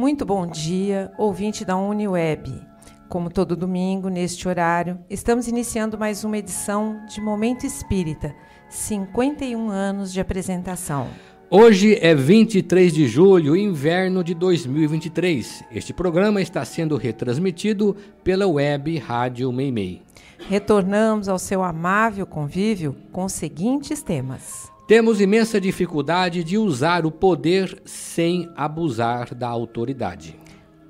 Muito bom dia, ouvinte da UniWeb. Como todo domingo, neste horário, estamos iniciando mais uma edição de Momento Espírita, 51 anos de apresentação. Hoje é 23 de julho, inverno de 2023. Este programa está sendo retransmitido pela web Rádio Meimei. Retornamos ao seu amável convívio com os seguintes temas. Temos imensa dificuldade de usar o poder sem abusar da autoridade.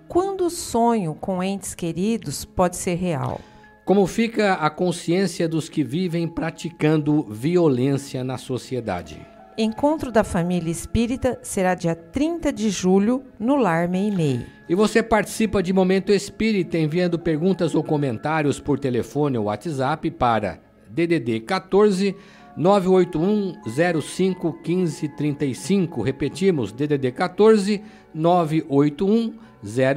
Quando o sonho com entes queridos pode ser real? Como fica a consciência dos que vivem praticando violência na sociedade? Encontro da Família Espírita será dia 30 de julho no Lar Meimei. E você participa de Momento Espírita enviando perguntas ou comentários por telefone ou WhatsApp para DDD 14 981 05 15 35. Repetimos, DDD 14 981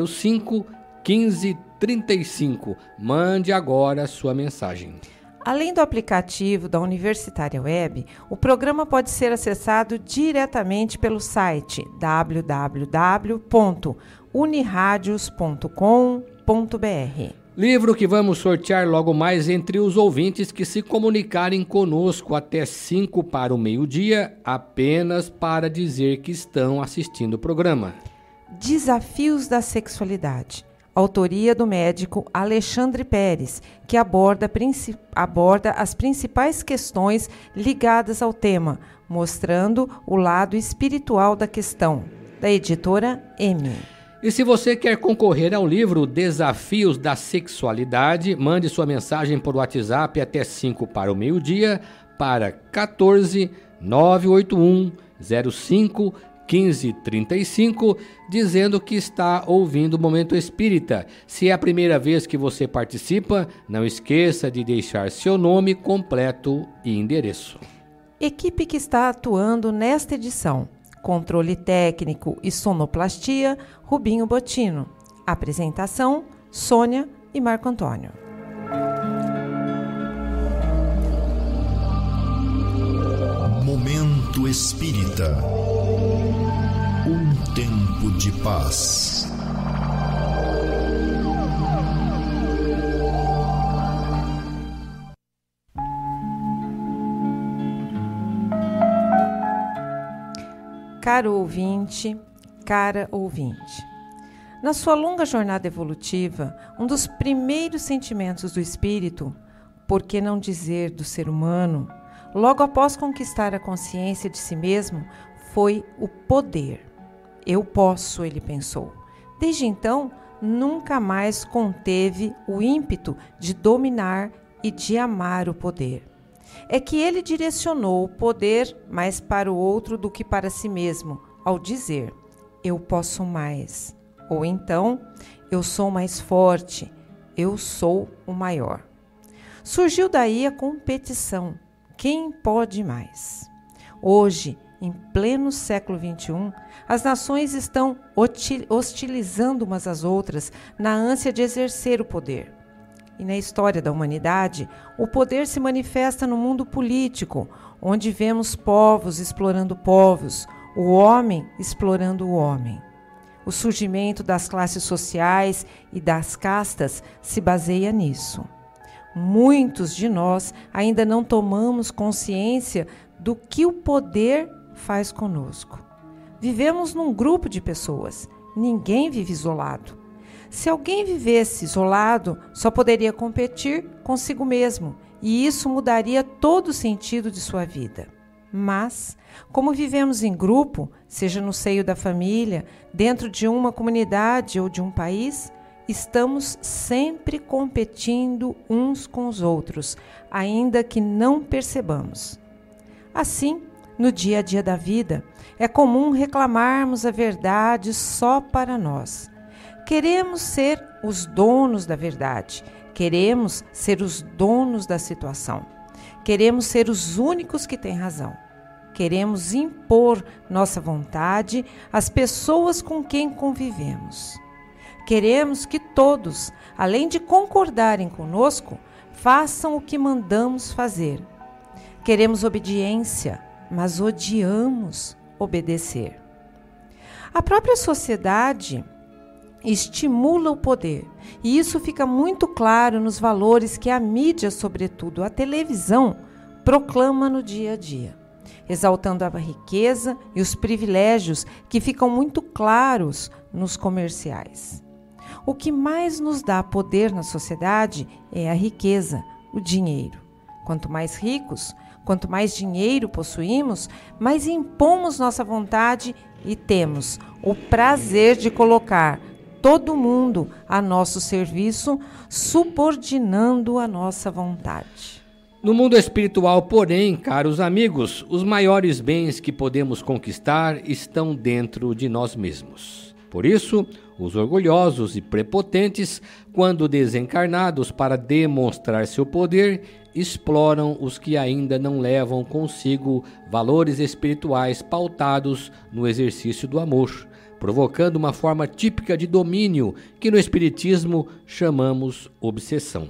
05 15 35. Mande agora sua mensagem. Além do aplicativo da Universitária Web, o programa pode ser acessado diretamente pelo site www.uniradios.com.br. Livro que vamos sortear logo mais entre os ouvintes que se comunicarem conosco até 5 para o meio-dia, apenas para dizer que estão assistindo o programa. Desafios da Sexualidade. Autoria do médico Alexandre Pérez, que aborda, aborda as principais questões ligadas ao tema, mostrando o lado espiritual da questão. Da editora M. E se você quer concorrer ao livro Desafios da Sexualidade, mande sua mensagem por WhatsApp até 5 para o meio-dia para 14 981 05 1535, dizendo que está ouvindo o Momento Espírita. Se é a primeira vez que você participa, não esqueça de deixar seu nome completo e endereço. Equipe que está atuando nesta edição: controle técnico e sonoplastia, Rubinho Botino. Apresentação: Sônia e Marco Antônio. Momento Espírita. Um tempo de paz. Caro ouvinte, cara ouvinte. Na sua longa jornada evolutiva, um dos primeiros sentimentos do espírito, por que não dizer do ser humano, logo após conquistar a consciência de si mesmo, foi o poder. Eu posso, ele pensou. Desde então, nunca mais conteve o ímpeto de dominar e de amar o poder. É que ele direcionou o poder mais para o outro do que para si mesmo, ao dizer: Eu posso mais. Ou então, Eu sou mais forte, eu sou o maior. Surgiu daí a competição. Quem pode mais? Hoje, em pleno século XXI, as nações estão hostilizando umas às outras na ânsia de exercer o poder. E na história da humanidade, o poder se manifesta no mundo político, onde vemos povos explorando povos, o homem explorando o homem. O surgimento das classes sociais e das castas se baseia nisso. Muitos de nós ainda não tomamos consciência do que o poder faz conosco. Vivemos num grupo de pessoas, ninguém vive isolado. Se alguém vivesse isolado, só poderia competir consigo mesmo, e isso mudaria todo o sentido de sua vida. Mas, como vivemos em grupo, seja no seio da família, dentro de uma comunidade ou de um país, estamos sempre competindo uns com os outros, ainda que não percebamos. Assim, no dia a dia da vida, é comum reclamarmos a verdade só para nós. Queremos ser os donos da verdade, queremos ser os donos da situação, queremos ser os únicos que têm razão. Queremos impor nossa vontade às pessoas com quem convivemos. Queremos que todos, além de concordarem conosco, façam o que mandamos fazer. Queremos obediência, mas odiamos obedecer. A própria sociedade estimula o poder. E isso fica muito claro nos valores que a mídia, sobretudo a televisão, proclama no dia a dia, exaltando a riqueza e os privilégios que ficam muito claros nos comerciais. O que mais nos dá poder na sociedade é a riqueza, o dinheiro. Quanto mais ricos, quanto mais dinheiro possuímos, mais impomos nossa vontade e temos o prazer de colocar todo mundo a nosso serviço, subordinando a nossa vontade. No mundo espiritual, porém, caros amigos, os maiores bens que podemos conquistar estão dentro de nós mesmos. Por isso, os orgulhosos e prepotentes, quando desencarnados para demonstrar seu poder, exploram os que ainda não levam consigo valores espirituais pautados no exercício do amor, provocando uma forma típica de domínio que no Espiritismo chamamos obsessão.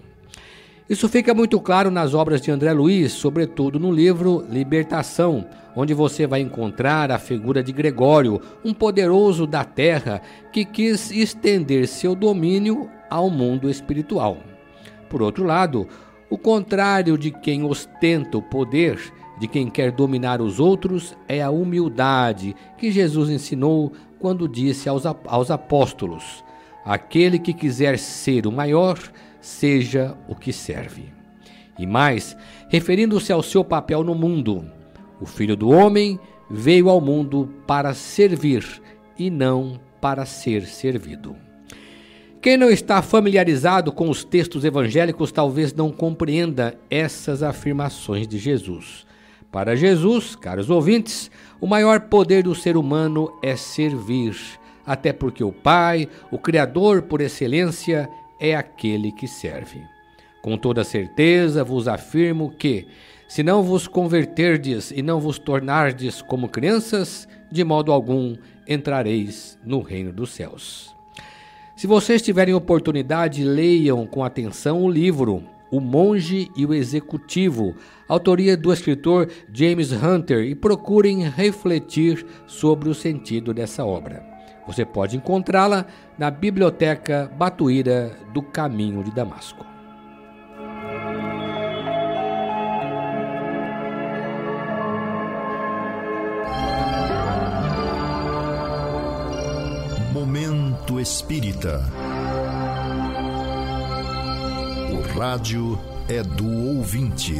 Isso fica muito claro nas obras de André Luiz, sobretudo no livro Libertação, onde você vai encontrar a figura de Gregório, um poderoso da terra que quis estender seu domínio ao mundo espiritual. Por outro lado, o contrário de quem ostenta o poder, de quem quer dominar os outros, é a humildade que Jesus ensinou quando disse aos, aos apóstolos: Aquele que quiser ser o maior, seja o que serve. E mais, referindo-se ao seu papel no mundo, o Filho do Homem veio ao mundo para servir e não para ser servido. Quem não está familiarizado com os textos evangélicos talvez não compreenda essas afirmações de Jesus. Para Jesus, caros ouvintes, o maior poder do ser humano é servir, até porque o Pai, o Criador por excelência, é aquele que serve. Com toda certeza vos afirmo que, se não vos converterdes e não vos tornardes como crianças, de modo algum entrareis no reino dos céus. Se vocês tiverem oportunidade, leiam com atenção o livro O Monge e o Executivo, autoria do escritor James Hunter, e procurem refletir sobre o sentido dessa obra. Você pode encontrá-la na Biblioteca Batuíra do Caminho de Damasco. Momento Espírita. Rádio é do ouvinte.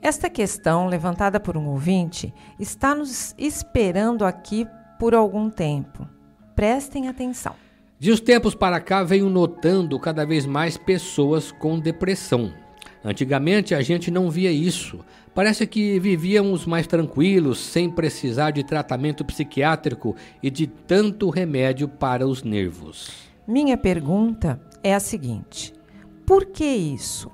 Esta questão, levantada por um ouvinte, está nos esperando aqui por algum tempo. Prestem atenção. De uns tempos para cá, venho notando cada vez mais pessoas com depressão. Antigamente a gente não via isso. Parece que vivíamos mais tranquilos, sem precisar de tratamento psiquiátrico e de tanto remédio para os nervos. Minha pergunta é a seguinte: por que isso?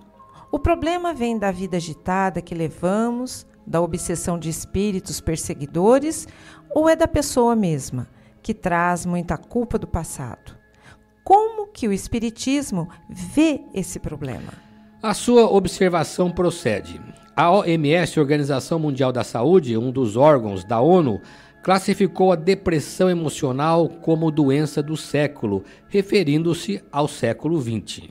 O problema vem da vida agitada que levamos, da obsessão de espíritos perseguidores ou é da pessoa mesma, que traz muita culpa do passado? Como que o Espiritismo vê esse problema? A sua observação procede. A OMS, Organização Mundial da Saúde, um dos órgãos da ONU, classificou a depressão emocional como doença do século, referindo-se ao século XX.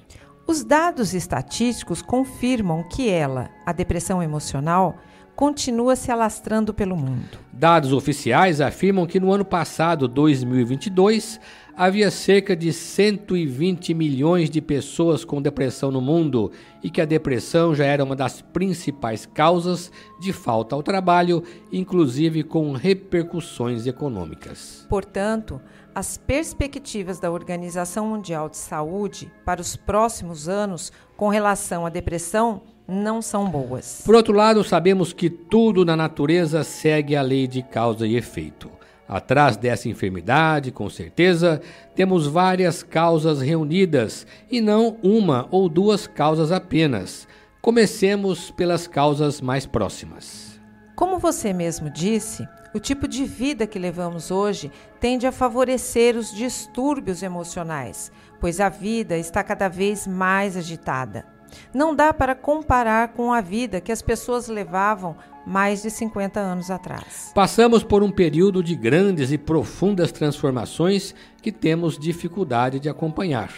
Os dados estatísticos confirmam que ela, a depressão emocional, continua se alastrando pelo mundo. Dados oficiais afirmam que no ano passado, 2022, havia cerca de 120 milhões de pessoas com depressão no mundo e que a depressão já era uma das principais causas de falta ao trabalho, inclusive com repercussões econômicas. Portanto, as perspectivas da Organização Mundial de Saúde para os próximos anos com relação à depressão não são boas. Por outro lado, sabemos que tudo na natureza segue a lei de causa e efeito. Atrás dessa enfermidade, com certeza, temos várias causas reunidas e não uma ou duas causas apenas. Comecemos pelas causas mais próximas. Como você mesmo disse, o tipo de vida que levamos hoje tende a favorecer os distúrbios emocionais, pois a vida está cada vez mais agitada. Não dá para comparar com a vida que as pessoas levavam mais de 50 anos atrás. Passamos por um período de grandes e profundas transformações que temos dificuldade de acompanhar.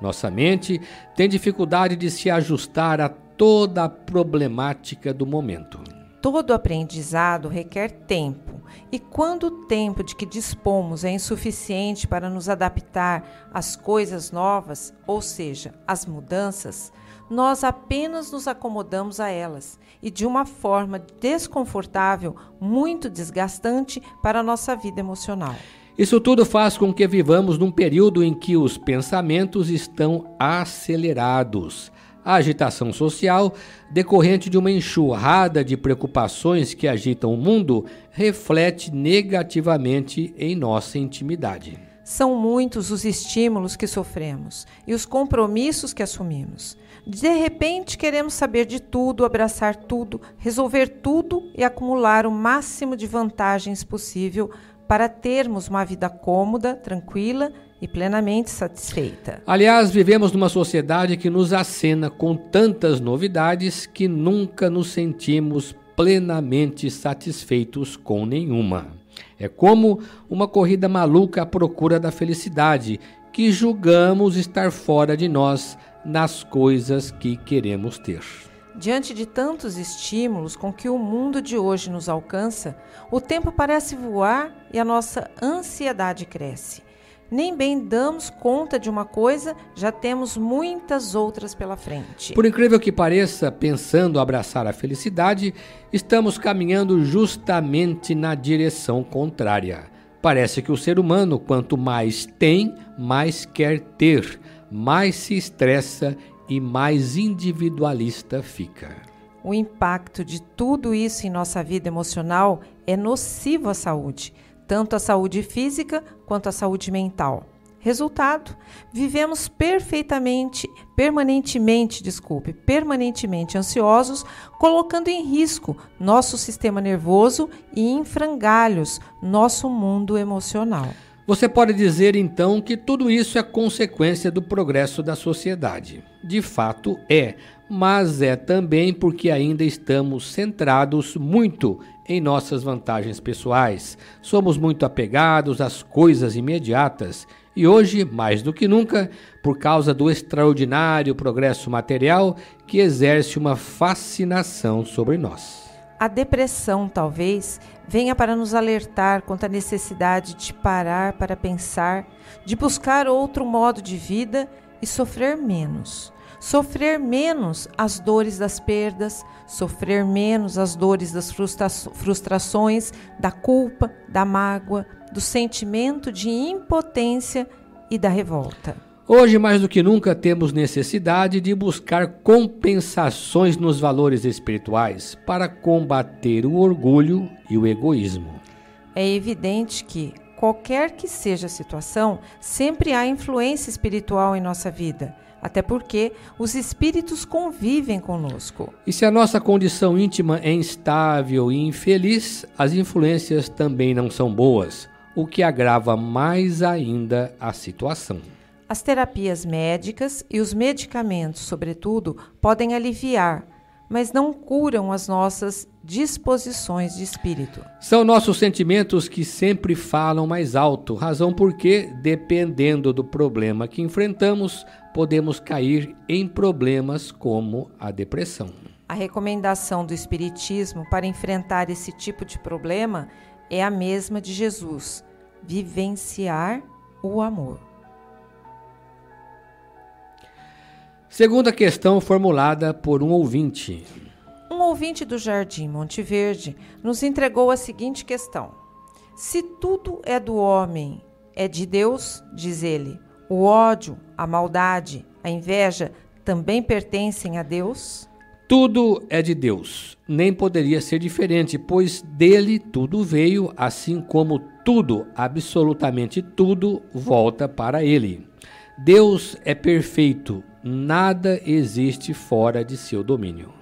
Nossa mente tem dificuldade de se ajustar a toda a problemática do momento. Todo aprendizado requer tempo, e quando o tempo de que dispomos é insuficiente para nos adaptar às coisas novas, ou seja, às mudanças, nós apenas nos acomodamos a elas e de uma forma desconfortável, muito desgastante para a nossa vida emocional. Isso tudo faz com que vivamos num período em que os pensamentos estão acelerados. A agitação social, decorrente de uma enxurrada de preocupações que agitam o mundo, reflete negativamente em nossa intimidade. São muitos os estímulos que sofremos e os compromissos que assumimos. De repente, queremos saber de tudo, abraçar tudo, resolver tudo e acumular o máximo de vantagens possível para termos uma vida cômoda, tranquila e plenamente satisfeita. Aliás, vivemos numa sociedade que nos acena com tantas novidades que nunca nos sentimos plenamente satisfeitos com nenhuma. É como uma corrida maluca à procura da felicidade, que julgamos estar fora de nós nas coisas que queremos ter. Diante de tantos estímulos com que o mundo de hoje nos alcança, o tempo parece voar e a nossa ansiedade cresce nem bem damos conta de uma coisa, já temos muitas outras pela frente. Por incrível que pareça, pensando abraçar a felicidade, estamos caminhando justamente na direção contrária. Parece que o ser humano, quanto mais tem, mais quer ter, mais se estressa e mais individualista fica. O impacto de tudo isso em nossa vida emocional é nocivo à saúde tanto a saúde física quanto a saúde mental. Resultado: vivemos perfeitamente, permanentemente, desculpe, permanentemente ansiosos, colocando em risco nosso sistema nervoso e em frangalhos nosso mundo emocional. Você pode dizer então que tudo isso é consequência do progresso da sociedade. De fato é, mas é também porque ainda estamos centrados muito em nossas vantagens pessoais. Somos muito apegados às coisas imediatas e hoje, mais do que nunca, por causa do extraordinário progresso material que exerce uma fascinação sobre nós. A depressão, talvez, venha para nos alertar quanto à necessidade de parar para pensar, de buscar outro modo de vida e sofrer menos sofrer menos as dores das perdas, sofrer menos as dores das frustra frustrações, da culpa, da mágoa, do sentimento de impotência e da revolta. Hoje, mais do que nunca, temos necessidade de buscar compensações nos valores espirituais para combater o orgulho e o egoísmo. É evidente que, qualquer que seja a situação, sempre há influência espiritual em nossa vida até porque os espíritos convivem conosco. E se a nossa condição íntima é instável e infeliz, as influências também não são boas, o que agrava mais ainda a situação. As terapias médicas e os medicamentos, sobretudo, podem aliviar, mas não curam as nossas disposições de espírito. São nossos sentimentos que sempre falam mais alto, razão porque, dependendo do problema que enfrentamos, podemos cair em problemas como a depressão. A recomendação do Espiritismo para enfrentar esse tipo de problema é a mesma de Jesus: vivenciar o amor. Segunda questão formulada por um ouvinte. Um ouvinte do Jardim Monte Verde nos entregou a seguinte questão: Se tudo é do homem, é de Deus, diz ele, o ódio, a maldade, a inveja também pertencem a Deus? Tudo é de Deus. Nem poderia ser diferente, pois dele tudo veio, assim como tudo, absolutamente tudo, volta para ele. Deus é perfeito, nada existe fora de seu domínio.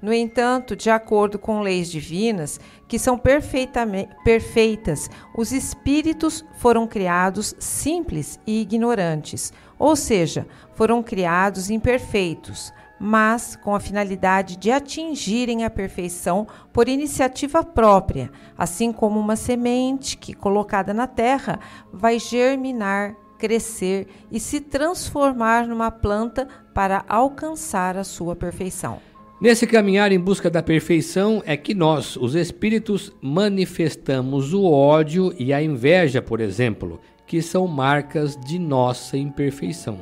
No entanto, de acordo com leis divinas, que são perfeitas, os espíritos foram criados simples e ignorantes, ou seja, foram criados imperfeitos, mas com a finalidade de atingirem a perfeição por iniciativa própria, assim como uma semente que, colocada na terra, vai germinar, crescer e se transformar numa planta para alcançar a sua perfeição. Nesse caminhar em busca da perfeição é que nós, os espíritos, manifestamos o ódio e a inveja, por exemplo, que são marcas de nossa imperfeição.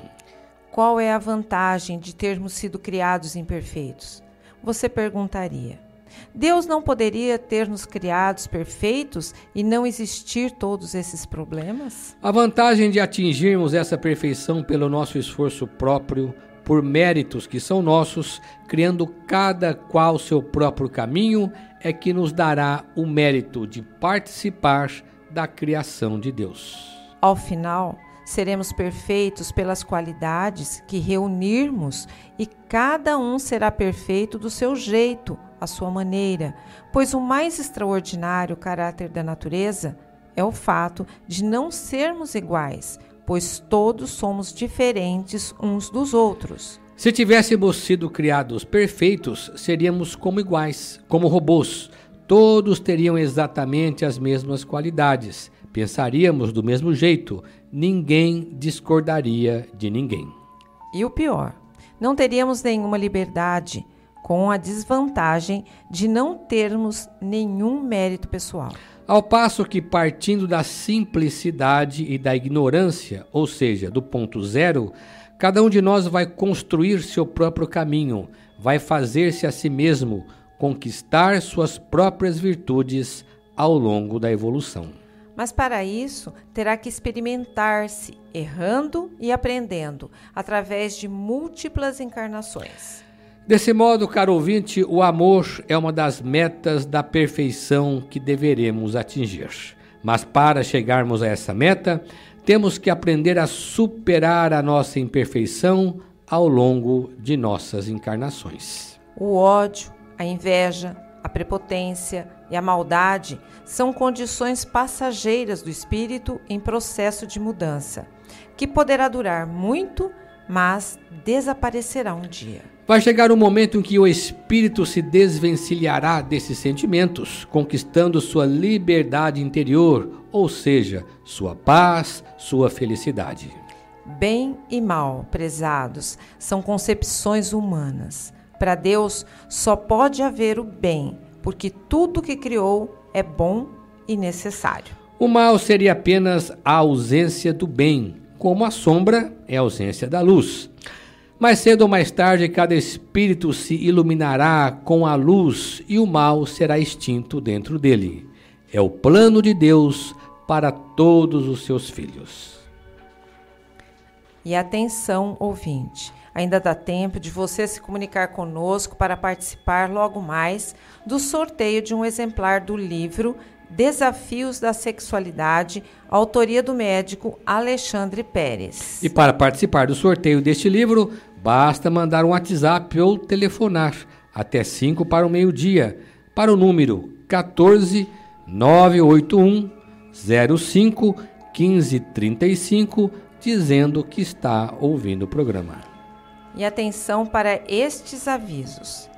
Qual é a vantagem de termos sido criados imperfeitos? Você perguntaria. Deus não poderia ter nos criados perfeitos e não existir todos esses problemas? A vantagem de atingirmos essa perfeição pelo nosso esforço próprio, por méritos que são nossos, criando cada qual seu próprio caminho, é que nos dará o mérito de participar da criação de Deus. Ao final, seremos perfeitos pelas qualidades que reunirmos e cada um será perfeito do seu jeito, à sua maneira, pois o mais extraordinário caráter da natureza é o fato de não sermos iguais, pois todos somos diferentes uns dos outros. Se tivéssemos sido criados perfeitos, seríamos como iguais, como robôs. Todos teriam exatamente as mesmas qualidades pensaríamos do mesmo jeito, ninguém discordaria de ninguém. E o pior, não teríamos nenhuma liberdade, com a desvantagem de não termos nenhum mérito pessoal. Ao passo que, partindo da simplicidade e da ignorância, ou seja, do ponto zero, cada um de nós vai construir seu próprio caminho, vai fazer-se a si mesmo, conquistar suas próprias virtudes ao longo da evolução. Mas para isso, terá que experimentar-se, errando e aprendendo, através de múltiplas encarnações. Desse modo, caro ouvinte, o amor é uma das metas da perfeição que deveremos atingir. Mas para chegarmos a essa meta, temos que aprender a superar a nossa imperfeição ao longo de nossas encarnações. O ódio, a inveja, a prepotência e a maldade são condições passageiras do espírito em processo de mudança, que poderá durar muito, mas desaparecerá um dia. Vai chegar um momento em que o espírito se desvencilhará desses sentimentos, conquistando sua liberdade interior, ou seja, sua paz, sua felicidade. Bem e mal, prezados, são concepções humanas para Deus só pode haver o bem, porque tudo que criou é bom e necessário. O mal seria apenas a ausência do bem, como a sombra é a ausência da luz. Mais cedo ou mais tarde, cada espírito se iluminará com a luz e o mal será extinto dentro dele. É o plano de Deus para todos os seus filhos. E atenção, ouvinte. Ainda dá tempo de você se comunicar conosco para participar logo mais do sorteio de um exemplar do livro Desafios da Sexualidade, autoria do médico Alexandre Pérez. E para participar do sorteio deste livro, basta mandar um WhatsApp ou telefonar até 5 para o meio-dia para o número 14 981 05 1535 dizendo que está ouvindo o programa e atenção para estes avisos.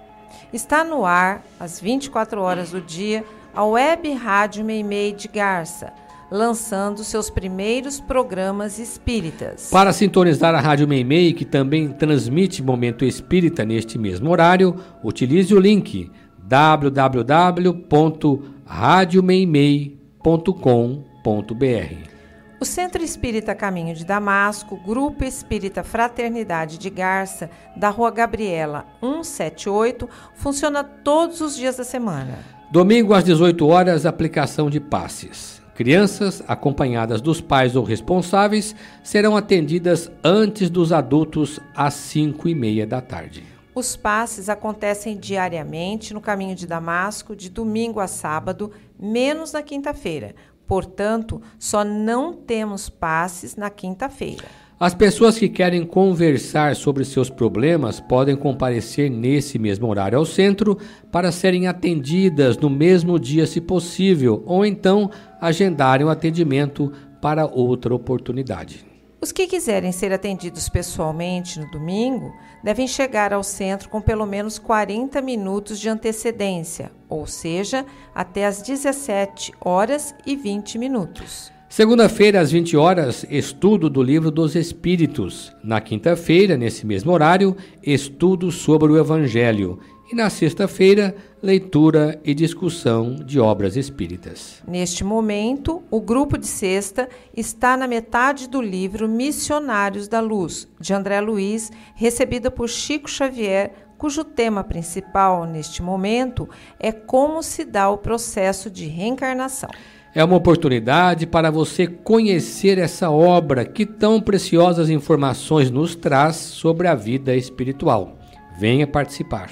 Está no ar, às 24 horas do dia, a Web Rádio Meimei de Garça, lançando seus primeiros programas espíritas. Para sintonizar a Rádio Meimei, que também transmite Momento Espírita neste mesmo horário, utilize o link www.radiomeimei.com.br. O Centro Espírita Caminho de Damasco, Grupo Espírita Fraternidade de Garça, da Rua Gabriela 178, funciona todos os dias da semana. Domingo às 18 horas, aplicação de passes. Crianças, acompanhadas dos pais ou responsáveis, serão atendidas antes dos adultos às 5 e meia da tarde. Os passes acontecem diariamente no caminho de Damasco, de domingo a sábado, menos na quinta-feira, Portanto, só não temos passes na quinta-feira. As pessoas que querem conversar sobre seus problemas podem comparecer nesse mesmo horário ao centro para serem atendidas no mesmo dia, se possível, ou então agendarem o atendimento para outra oportunidade. Os que quiserem ser atendidos pessoalmente no domingo devem chegar ao centro com pelo menos 40 minutos de antecedência, ou seja, até às 17 horas e 20 minutos. Segunda-feira, às 20 horas, estudo do Livro dos Espíritos. Na quinta-feira, nesse mesmo horário, estudo sobre o Evangelho. E na sexta-feira, leitura e discussão de obras espíritas. Neste momento, o grupo de sexta está na metade do livro Missionários da Luz, de André Luiz, recebida por Chico Xavier, cujo tema principal neste momento é como se dá o processo de reencarnação. É uma oportunidade para você conhecer essa obra que tão preciosas informações nos traz sobre a vida espiritual. Venha participar.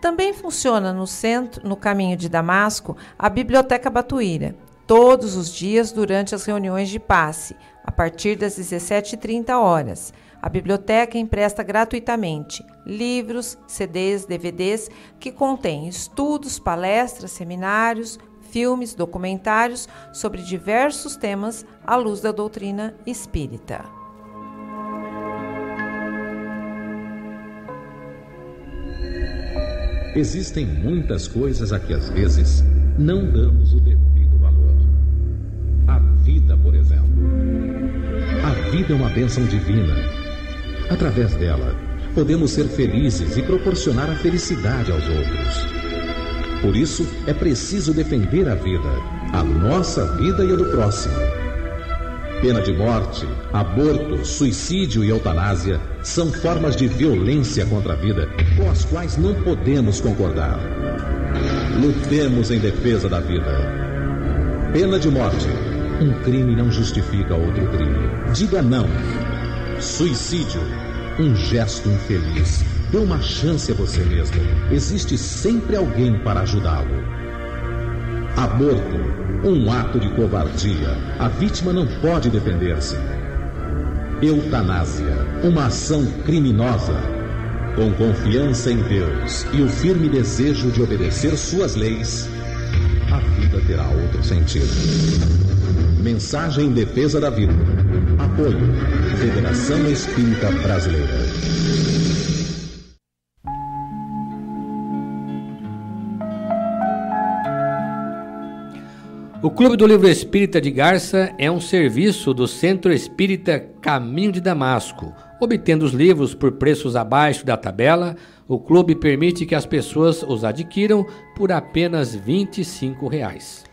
Também funciona no centro, no caminho de Damasco, a Biblioteca Batuíra, todos os dias durante as reuniões de passe, a partir das 17h30 horas. A biblioteca empresta gratuitamente livros, CDs, DVDs que contêm estudos, palestras, seminários, filmes, documentários sobre diversos temas à luz da doutrina espírita. Existem muitas coisas a que às vezes não damos o devido valor. A vida, por exemplo. A vida é uma bênção divina. Através dela, podemos ser felizes e proporcionar a felicidade aos outros. Por isso, é preciso defender a vida, a nossa vida e a do próximo. Pena de morte, aborto, suicídio e eutanásia são formas de violência contra a vida com as quais não podemos concordar. Lutemos em defesa da vida. Pena de morte. Um crime não justifica outro crime. Diga não. Suicídio. Um gesto infeliz Dê uma chance a você mesmo. Existe sempre alguém para ajudá-lo. Aborto, um ato de covardia. A vítima não pode defender-se. Eutanásia, uma ação criminosa. Com confiança em Deus e o firme desejo de obedecer suas leis, a vida terá outro sentido. Mensagem em defesa da vida. Apoio. Federação Espírita Brasileira. O Clube do Livro Espírita de Garça é um serviço do Centro Espírita Caminho de Damasco. Obtendo os livros por preços abaixo da tabela, o clube permite que as pessoas os adquiram por apenas 25 reais.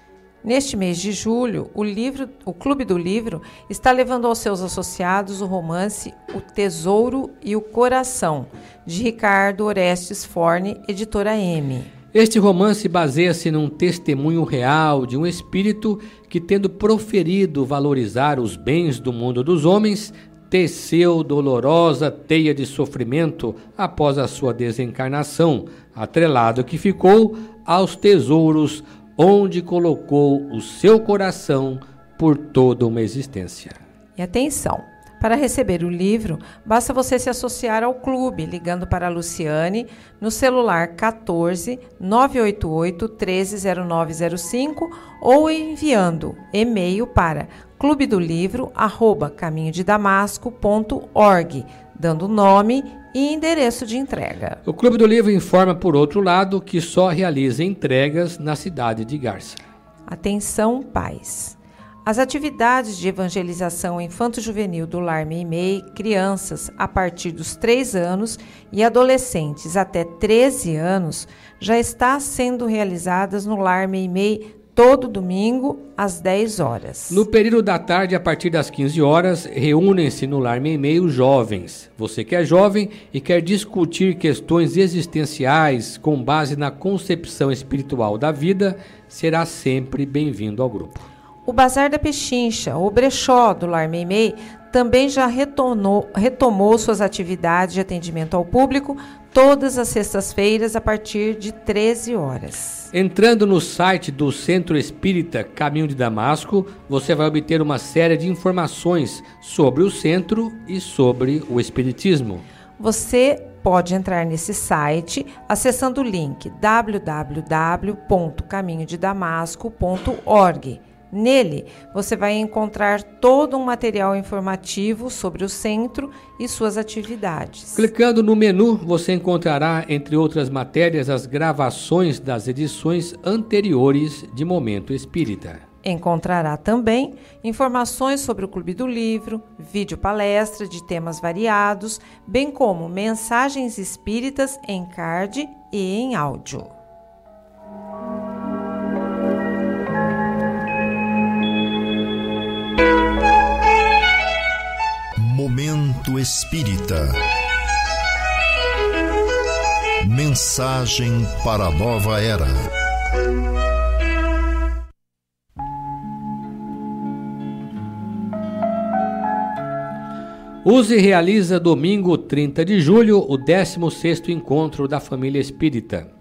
Neste mês de julho, o, livro, o Clube do Livro está levando aos seus associados o romance O Tesouro e o Coração, de Ricardo Orestes Forne, editora M. Este romance baseia-se num testemunho real de um espírito que, tendo proferido valorizar os bens do mundo dos homens, teceu dolorosa teia de sofrimento após a sua desencarnação, atrelado que ficou aos tesouros onde colocou o seu coração por toda uma existência. E atenção! Para receber o livro, basta você se associar ao clube ligando para a Luciane no celular 14 988 130905 ou enviando e-mail para clubedomlivro@caminhodedamasco.org, dando nome e endereço de entrega. O Clube do Livro informa, por outro lado, que só realiza entregas na cidade de Garça. Atenção, pais. As atividades de evangelização infanto-juvenil do Lar Meimei, crianças a partir dos 3 anos e adolescentes até 13 anos, já está sendo realizadas no Lar Meimei todo domingo às 10 horas. No período da tarde, a partir das 15 horas, reúnem-se no Lar Meimei os jovens. Você que é jovem e quer discutir questões existenciais com base na concepção espiritual da vida, será sempre bem-vindo ao grupo. O Bazar da Pechincha, o brechó do Lar Meimei, também já retornou, retomou suas atividades de atendimento ao público todas as sextas-feiras a partir de 13 horas. Entrando no site do Centro Espírita Caminho de Damasco, você vai obter uma série de informações sobre o centro e sobre o Espiritismo. Você pode entrar nesse site acessando o link www.caminhodedamasco.org Nele, você vai encontrar todo um material informativo sobre o centro e suas atividades. Clicando no menu, você encontrará, entre outras matérias, as gravações das edições anteriores de Momento Espírita. Encontrará também informações sobre o Clube do Livro, vídeo palestra de temas variados, bem como mensagens espíritas em card e em áudio. Momento Espírita. Mensagem para a nova era. Use realiza domingo 30 de julho o 16º encontro da família espírita.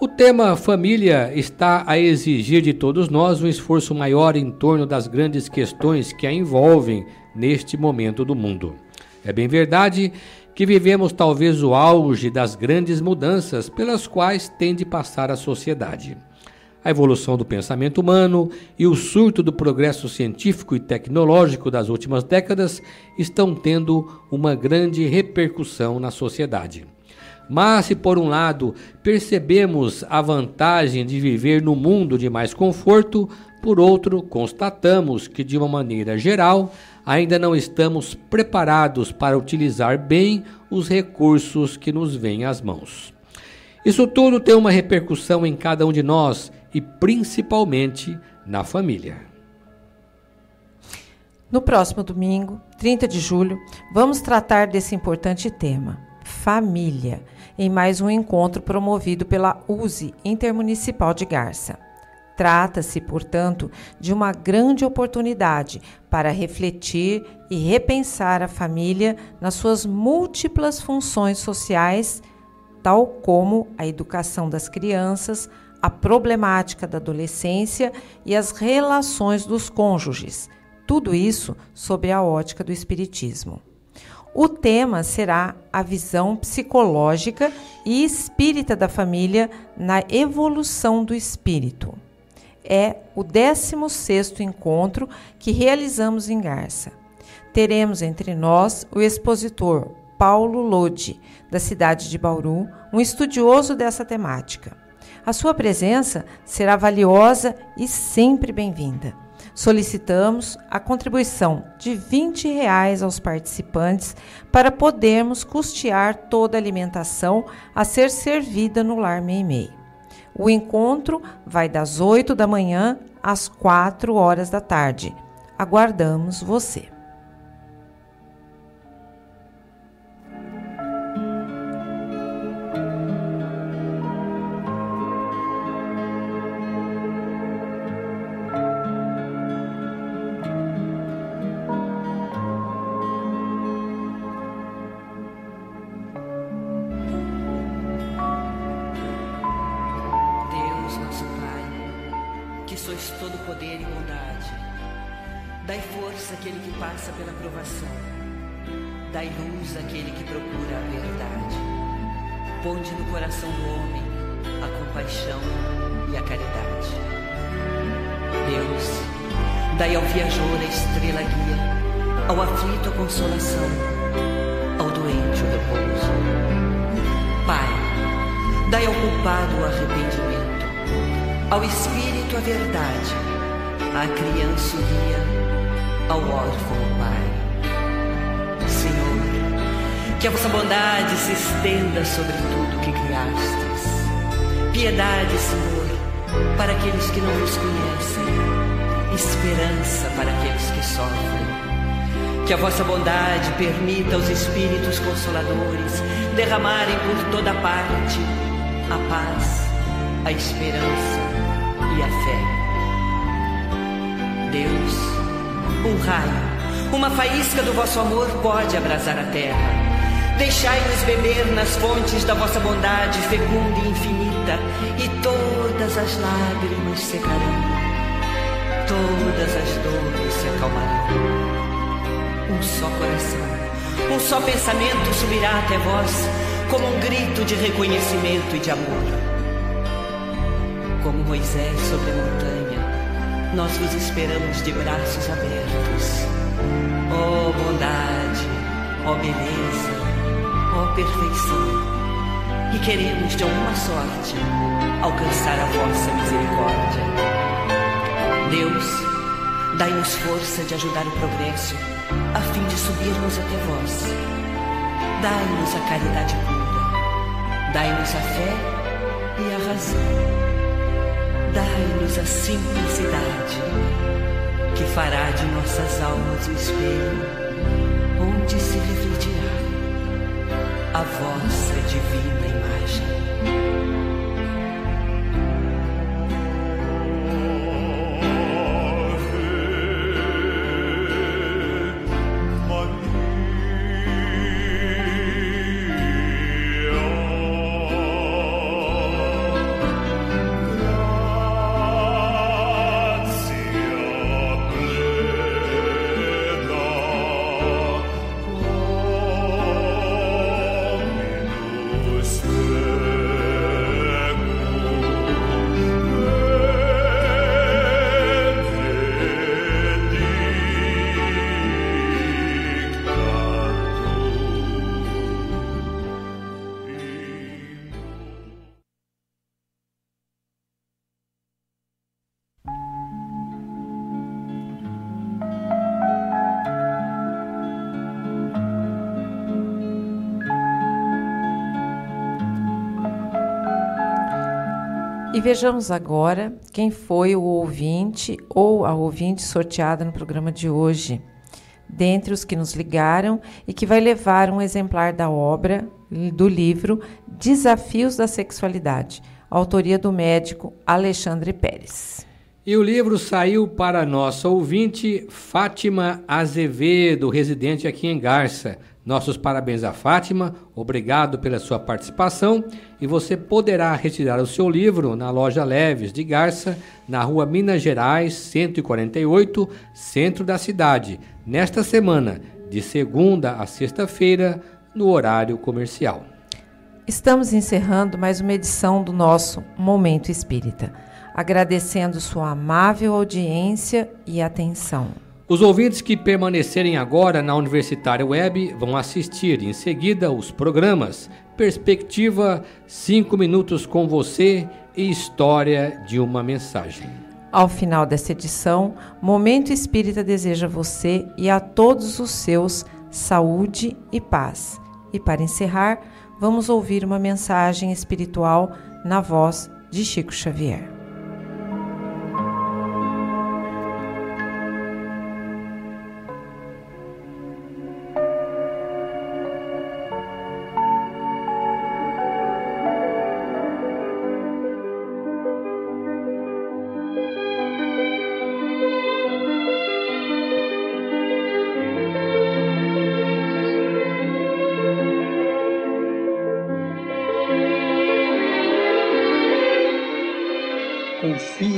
O tema família está a exigir de todos nós um esforço maior em torno das grandes questões que a envolvem neste momento do mundo. É bem verdade que vivemos talvez o auge das grandes mudanças pelas quais tem de passar a sociedade. A evolução do pensamento humano e o surto do progresso científico e tecnológico das últimas décadas estão tendo uma grande repercussão na sociedade. Mas, se por um lado percebemos a vantagem de viver no mundo de mais conforto, por outro, constatamos que, de uma maneira geral, ainda não estamos preparados para utilizar bem os recursos que nos vêm às mãos. Isso tudo tem uma repercussão em cada um de nós e principalmente na família. No próximo domingo, 30 de julho, vamos tratar desse importante tema, família, em mais um encontro promovido pela USE Intermunicipal de Garça. Trata-se, portanto, de uma grande oportunidade para refletir e repensar a família nas suas múltiplas funções sociais, tal como a educação das crianças, a problemática da adolescência e as relações dos cônjuges. Tudo isso sob a ótica do Espiritismo. O tema será a visão psicológica e espírita da família na evolução do espírito é o 16º encontro que realizamos em Garça. Teremos entre nós o expositor Paulo Lodi, da cidade de Bauru, um estudioso dessa temática. A sua presença será valiosa e sempre bem-vinda. Solicitamos a contribuição de 20 reais aos participantes para podermos custear toda a alimentação a ser servida no Lar Meimei. O encontro vai das 8 da manhã às 4 horas da tarde. Aguardamos você. Dai força àquele que passa pela provação. Dai luz àquele que procura a verdade. Ponde no coração do homem a compaixão e a caridade. Deus, dai ao viajor a estrela guia, ao aflito a consolação, ao doente o repouso. Pai, dai ao culpado o arrependimento, ao espírito a verdade, à criança o guia sobre tudo que criastes. Piedade, Senhor, para aqueles que não vos conhecem. Esperança para aqueles que sofrem. Que a vossa bondade permita aos Espíritos Consoladores derramarem por toda parte a paz, a esperança e a fé. Deus, um raio, uma faísca do vosso amor pode abrasar a terra Deixai-nos beber nas fontes da vossa bondade fecunda e infinita, e todas as lágrimas secarão, todas as dores se acalmarão. Um só coração, um só pensamento subirá até vós, como um grito de reconhecimento e de amor. Como Moisés sobre a montanha, nós vos esperamos de braços abertos. Ó oh, bondade, ó oh, beleza, ó perfeição, e queremos de alguma sorte alcançar a vossa misericórdia. Deus, dai-nos força de ajudar o progresso, a fim de subirmos até vós. Dai-nos a caridade pura, dai-nos a fé e a razão. Dai-nos a simplicidade, que fará de nossas almas o espelho onde se refletirá a vossa divina imagem. E vejamos agora quem foi o ouvinte ou a ouvinte sorteada no programa de hoje, dentre os que nos ligaram e que vai levar um exemplar da obra do livro Desafios da Sexualidade, autoria do médico Alexandre Pérez. E o livro saiu para nossa ouvinte Fátima Azevedo, residente aqui em Garça. Nossos parabéns a Fátima, obrigado pela sua participação e você poderá retirar o seu livro na loja Leves de Garça, na rua Minas Gerais, 148, centro da cidade, nesta semana, de segunda a sexta-feira, no horário comercial. Estamos encerrando mais uma edição do nosso Momento Espírita, agradecendo sua amável audiência e atenção. Os ouvintes que permanecerem agora na Universitária Web vão assistir em seguida os programas Perspectiva 5 Minutos com Você e História de uma Mensagem. Ao final dessa edição, Momento Espírita deseja a você e a todos os seus saúde e paz. E para encerrar, vamos ouvir uma mensagem espiritual na voz de Chico Xavier.